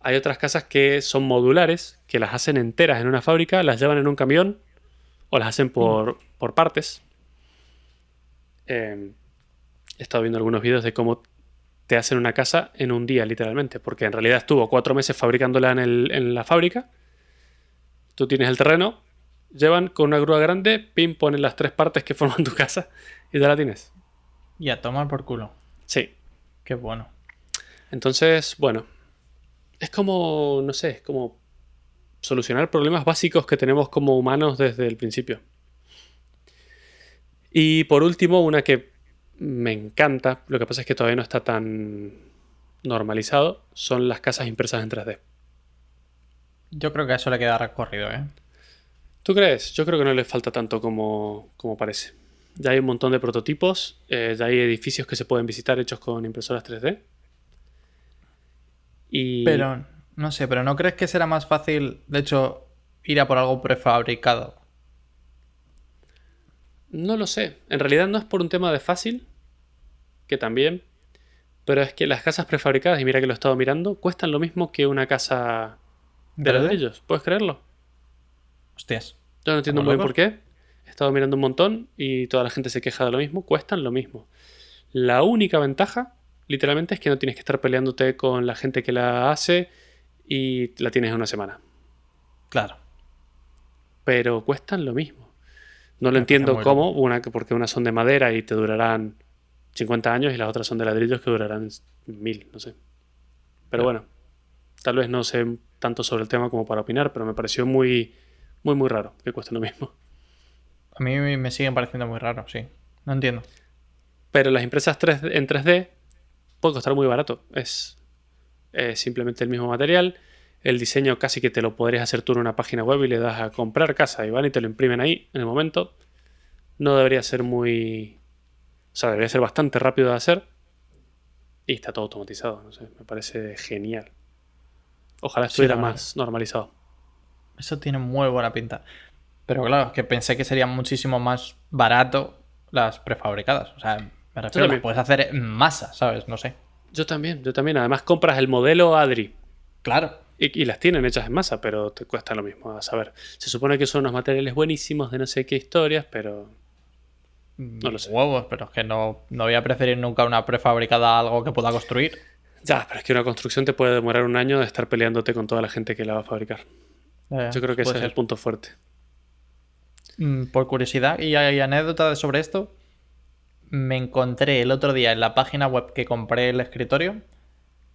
Hay otras casas que son modulares, que las hacen enteras en una fábrica, las llevan en un camión o las hacen por, por partes. Eh, he estado viendo algunos vídeos de cómo te hacen una casa en un día, literalmente, porque en realidad estuvo cuatro meses fabricándola en, en la fábrica. Tú tienes el terreno, llevan con una grúa grande, pim, ponen las tres partes que forman tu casa y ya la tienes. Y a tomar por culo. Sí. Qué bueno. Entonces, bueno, es como, no sé, es como solucionar problemas básicos que tenemos como humanos desde el principio. Y por último, una que me encanta, lo que pasa es que todavía no está tan normalizado, son las casas impresas en 3D. Yo creo que a eso le queda recorrido, ¿eh? ¿Tú crees? Yo creo que no le falta tanto como, como parece. Ya hay un montón de prototipos, eh, ya hay edificios que se pueden visitar hechos con impresoras 3D. Y... Pero, no sé, pero ¿no crees que será más fácil, de hecho, ir a por algo prefabricado? No lo sé. En realidad no es por un tema de fácil, que también, pero es que las casas prefabricadas, y mira que lo he estado mirando, cuestan lo mismo que una casa de ladrillos. ¿Puedes creerlo? Hostias. Yo no entiendo muy bien por qué. He estado mirando un montón y toda la gente se queja de lo mismo. Cuestan lo mismo. La única ventaja, literalmente, es que no tienes que estar peleándote con la gente que la hace y la tienes en una semana. Claro. Pero cuestan lo mismo. No lo entiendo cómo, una, porque unas son de madera y te durarán 50 años y las otras son de ladrillos que durarán mil, no sé. Pero bueno, tal vez no sé tanto sobre el tema como para opinar, pero me pareció muy muy, muy raro que cueste lo mismo. A mí me siguen pareciendo muy raro, sí. No entiendo. Pero las impresas 3 en 3D puede costar muy barato. Es, simplemente el mismo material. El diseño casi que te lo podrías hacer tú en una página web y le das a comprar casa y van y te lo imprimen ahí en el momento. No debería ser muy... O sea, debería ser bastante rápido de hacer. Y está todo automatizado, no sé, me parece genial. Ojalá estuviera más normalizado. Eso tiene muy buena pinta. Pero claro, que pensé que sería muchísimo más barato las prefabricadas. O sea, me refiero que puedes hacer en masa, ¿sabes? No sé. Yo también, yo también. Además compras el modelo Adri. Claro. Y, las tienen hechas en masa, pero te cuesta lo mismo a saber. Se supone que son unos materiales buenísimos de no sé qué historias, pero. No lo sé. Huevos, pero es que no, no voy a preferir nunca una prefabricada a algo que pueda construir. Ya, pero es que una construcción te puede demorar un año de estar peleándote con toda la gente que la va a fabricar. Yo creo que ese es el punto fuerte. Mm, por curiosidad y hay anécdota sobre esto, me encontré el otro día en la página web que compré el escritorio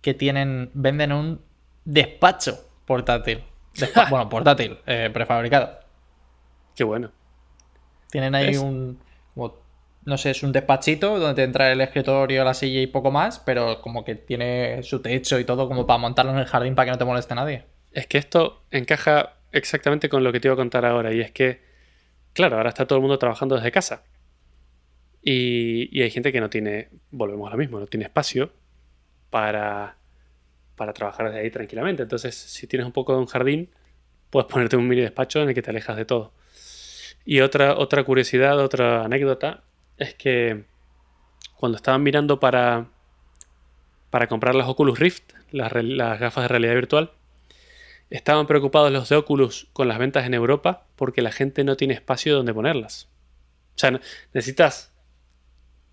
que tienen venden un despacho portátil. bueno, portátil, eh, prefabricado. Qué bueno. Tienen ahí un. no sé, es un despachito donde te entra el escritorio, la silla y poco más, pero como que tiene su techo y todo como para montarlo en el jardín para que no te moleste nadie. Es que esto encaja exactamente con lo que te iba a contar ahora, y es que, claro, ahora está todo el mundo trabajando desde casa. Y, hay gente que no tiene, volvemos a lo mismo, no tiene espacio para, para trabajar desde ahí tranquilamente. Entonces, si tienes un poco de un jardín, puedes ponerte un mini despacho en el que te alejas de todo. Y otra, otra curiosidad, otra anécdota, es que cuando estaban mirando para, para comprar las Oculus Rift, las, las gafas de realidad virtual, Estaban preocupados los de Oculus con las ventas en Europa porque la gente no tiene espacio donde ponerlas. O sea, necesitas,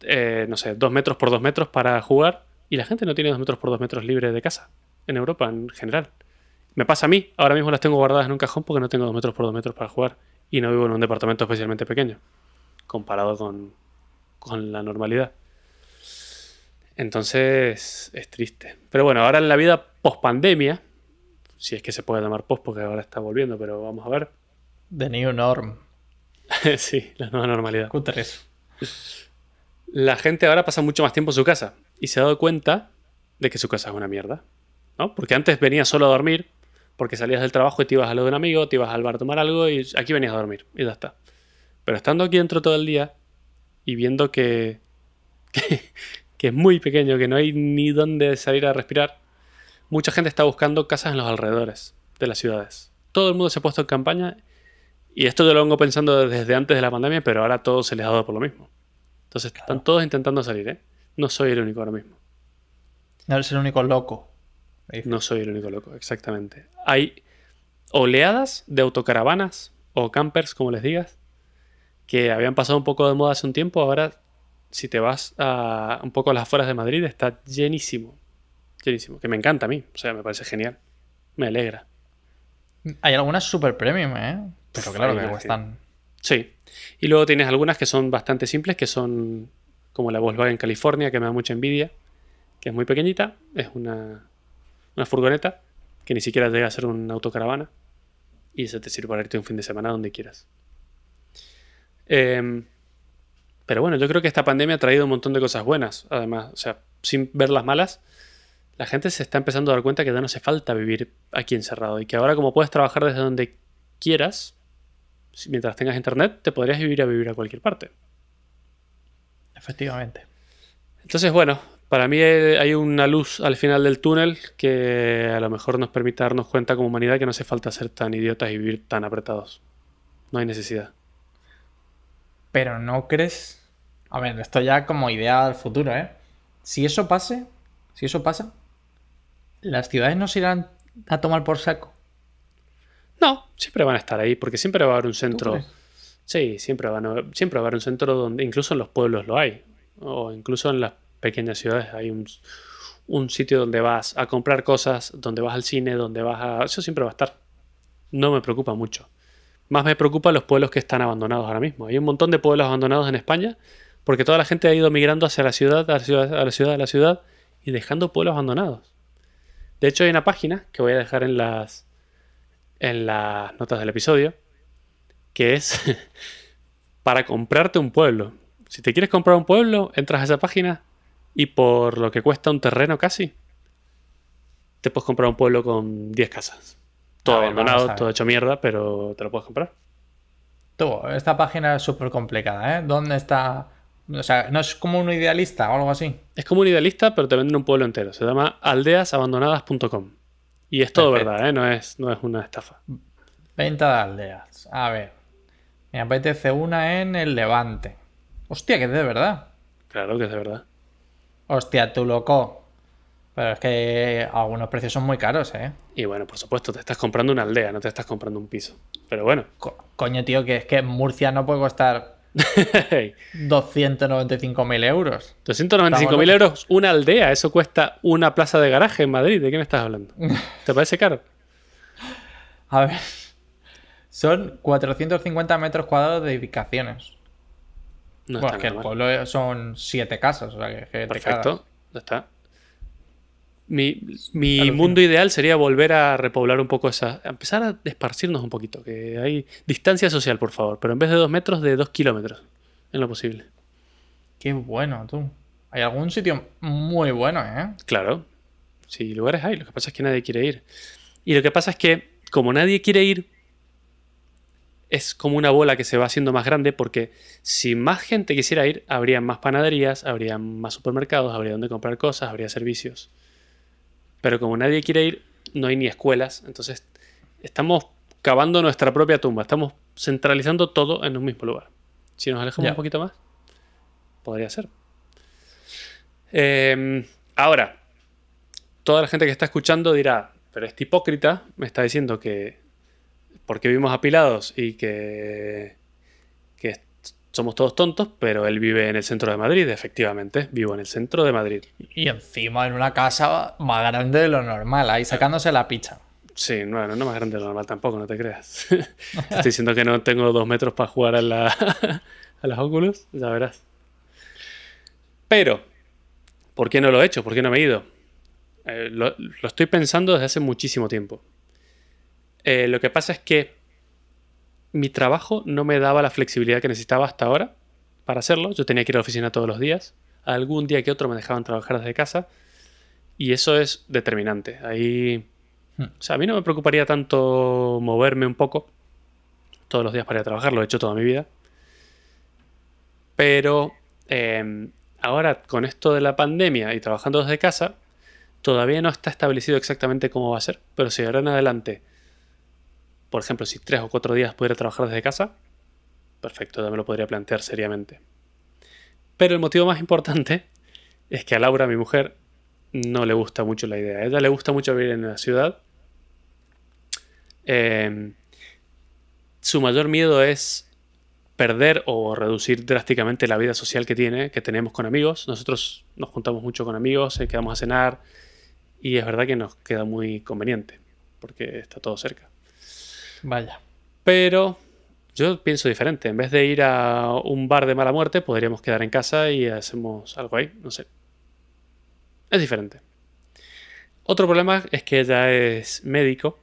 eh, no sé, dos metros por dos metros para jugar y la gente no tiene dos metros por dos metros libre de casa en Europa en general. Me pasa a mí, ahora mismo las tengo guardadas en un cajón porque no tengo dos metros por dos metros para jugar y no vivo en un departamento especialmente pequeño comparado con, con la normalidad. Entonces es triste. Pero bueno, ahora en la vida post pandemia, si es que se puede llamar post porque ahora está volviendo, pero vamos a ver. The new norm. sí, la nueva normalidad. Q3. La gente ahora pasa mucho más tiempo en su casa y se ha dado cuenta de que su casa es una mierda. ¿no? Porque antes venías solo a dormir, porque salías del trabajo y te ibas a lo de un amigo, te ibas al bar a tomar algo y aquí venías a dormir y ya está. Pero estando aquí dentro todo el día y viendo que, que, que es muy pequeño, que no hay ni dónde salir a respirar, mucha gente está buscando casas en los alrededores de las ciudades. Todo el mundo se ha puesto en campaña y esto yo lo vengo pensando desde antes de la pandemia, pero ahora todo se les ha dado por lo mismo. Entonces están todos intentando salir, ¿eh? No soy el único ahora mismo. No eres el único loco. No soy el único loco, exactamente. Hay oleadas de autocaravanas o campers, como les digas, que habían pasado un poco de moda hace un tiempo. Ahora, si te vas a un poco a las afueras de Madrid, está llenísimo. Llenísimo. Que me encanta a mí. O sea, me parece genial. Me alegra. Hay algunas super premium, ¿eh? Pero claro que cuestan. Sí. Y luego tienes algunas que son bastante simples, que son como la Volkswagen California, que me da mucha envidia, que es muy pequeñita. Es una, una furgoneta que ni siquiera llega a ser una autocaravana. Y eso te sirve para irte un fin de semana donde quieras. Em, pero bueno, yo creo que esta pandemia ha traído un montón de cosas buenas. Además, o sea, sin ver las malas, la gente se está empezando a dar cuenta que ya no hace falta vivir aquí encerrado. Y que ahora, como puedes trabajar desde donde quieras, mientras tengas internet, te podrías vivir a vivir a cualquier parte. Efectivamente. Entonces, bueno, para mí hay una luz al final del túnel que a lo mejor nos permite darnos cuenta como humanidad que no hace falta ser tan idiotas y vivir tan apretados. No hay necesidad. Pero no crees. A ver, esto ya como idea del futuro, ¿eh? Si eso pase, si eso pasa, las ciudades no se irán a tomar por saco. No, siempre van a estar ahí, porque siempre va a haber un centro. Sí, siempre, van a, siempre va a haber un centro donde, incluso en los pueblos lo hay, o incluso en las pequeñas ciudades hay un, un sitio donde vas a comprar cosas, donde vas al cine, donde vas a. Eso siempre va a estar. No me preocupa mucho. Más me preocupa los pueblos que están abandonados ahora mismo. Hay un montón de pueblos abandonados en España porque toda la gente ha ido migrando hacia la ciudad, a la ciudad, a la ciudad, a la ciudad y dejando pueblos abandonados. De hecho, hay una página que voy a dejar en las, en las notas del episodio que es para comprarte un pueblo. Si te quieres comprar un pueblo, entras a esa página y por lo que cuesta un terreno casi, te puedes comprar un pueblo con 10 casas. Todo abandonado, todo hecho mierda, pero te lo puedes comprar. Tú, esta página es súper complicada, ¿eh? ¿Dónde está? O sea, ¿no es como un idealista o algo así? Es como un idealista, pero te venden un pueblo entero. Se llama aldeasabandonadas.com. Y es todo verdad, ¿eh? No es, no es una estafa. Venta de aldeas. A ver. Me apetece una en el Levante. Hostia, que es de verdad. Claro que es de verdad. Hostia, tú loco. Pero es que algunos precios son muy caros, ¿eh? Y bueno, por supuesto, te estás comprando una aldea, no te estás comprando un piso. Pero bueno. coño, tío, que es que Murcia no puede costar 295.000 euros. 295.000 euros una aldea, eso cuesta una plaza de garaje en Madrid. ¿De qué me estás hablando? ¿Te parece caro? A ver. Son 450 metros cuadrados de edificaciones. No bueno, es que el pueblo son siete casas, o sea que, Perfecto, ya está. Mi, mundo ideal sería volver a repoblar un poco esa. empezar a esparcirnos un poquito. Que hay distancia social, por favor. Pero en vez de dos metros, de dos kilómetros. En lo posible. Qué bueno, tú. Hay algún sitio muy bueno, ¿eh? Claro. Sí, lugares hay. Lo que pasa es que nadie quiere ir. Y lo que pasa es que, como nadie quiere ir, es como una bola que se va haciendo más grande porque si más gente quisiera ir, habría más panaderías, habría más supermercados, habría donde comprar cosas, habría servicios. Pero como nadie quiere ir, no hay ni escuelas. Entonces estamos cavando nuestra propia tumba. Estamos centralizando todo en un mismo lugar. Si nos alejamos un poquito más, podría ser. Em, ahora, toda la gente que está escuchando dirá, pero este hipócrita me está diciendo que porque vivimos apilados y que, que somos todos tontos, pero él vive en el centro de Madrid, efectivamente, vivo en el centro de Madrid. Y encima en una casa más grande de lo normal, ahí sacándose la picha. Sí, bueno, no más grande de lo normal tampoco, no te creas. Estoy diciendo que no tengo dos metros para jugar a, la, a las óculos, ya verás. Pero, ¿por qué no lo he hecho? ¿Por qué no me he ido? Eh, lo, estoy pensando desde hace muchísimo tiempo. Eh, lo que pasa es que mi trabajo no me daba la flexibilidad que necesitaba hasta ahora para hacerlo. Yo tenía que ir a la oficina todos los días. Algún día que otro me dejaban trabajar desde casa. Y eso es determinante. Ahí. Hmm. O sea, a mí no me preocuparía tanto moverme un poco todos los días para ir a trabajar, lo he hecho toda mi vida. Pero eh, ahora con esto de la pandemia y trabajando desde casa, todavía no está establecido exactamente cómo va a ser. Pero si ahora en adelante, por ejemplo, si tres o cuatro días pudiera trabajar desde casa, perfecto, ya me lo podría plantear seriamente. Pero el motivo más importante es que a Laura, mi mujer, no le gusta mucho la idea. A ella le gusta mucho vivir en la ciudad. Eh, su mayor miedo es perder o reducir drásticamente la vida social que tiene, que tenemos con amigos. Nosotros nos juntamos mucho con amigos, eh, quedamos a cenar y es verdad que nos queda muy conveniente porque está todo cerca. Vaya. Pero yo pienso diferente. En vez de ir a un bar de mala muerte, podríamos quedar en casa y hacemos algo ahí. No sé. Es diferente. Otro problema es que ella es médico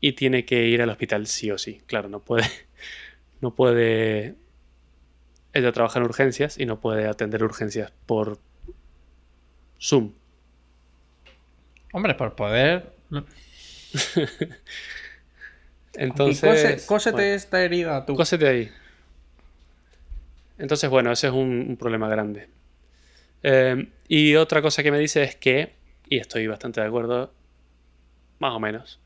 y tiene que ir al hospital sí o sí. Claro, no puede. No puede. Ella trabaja en urgencias y no puede atender urgencias por Zoom. Hombre, por poder. Entonces. Cose- cósete bueno. esta herida tú. Cósete ahí. Entonces, bueno, ese es un, un problema grande. Eh, y otra cosa que me dice es que, y estoy bastante de acuerdo, más o menos,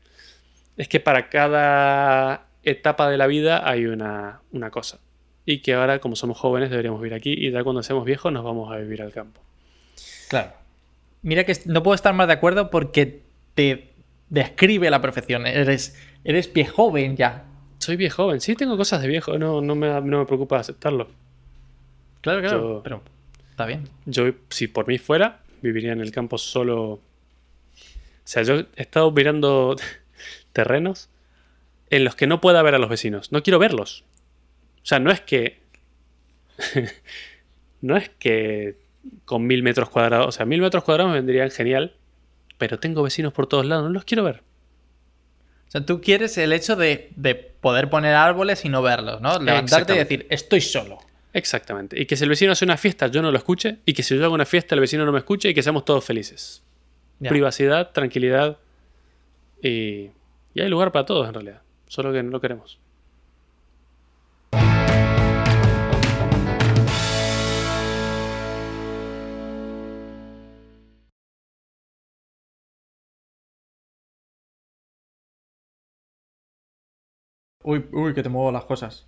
es que para cada etapa de la vida hay una, una cosa. Y que ahora, como somos jóvenes, deberíamos vivir aquí y ya cuando seamos viejos nos vamos a vivir al campo. Claro. Mira que no puedo estar más de acuerdo porque te describe la perfección. Eres, eres pie joven ya. Soy viejo joven, sí tengo cosas de viejo, no, no, me, no me preocupa aceptarlo. Claro, claro. Yo- Pero está bien. Yo, si por mí fuera, viviría en el campo solo. O sea, yo he estado mirando terrenos en los que no pueda ver a los vecinos. No quiero verlos. O sea, no es que. no es que con mil metros cuadrados. O sea, mil metros cuadrados me vendrían genial. Pero tengo vecinos por todos lados, no los quiero ver. O sea, tú quieres el hecho de, de poder poner árboles y no verlos, ¿no? Levantarte y decir, estoy solo. Exactamente. Y que si el vecino hace una fiesta, yo no lo escuche. Y que si yo hago una fiesta, el vecino no me escuche. Y que seamos todos felices. Privacidad, tranquilidad y, y hay lugar para todos en realidad, solo que no lo queremos. Uy, uy, que te muevo las cosas.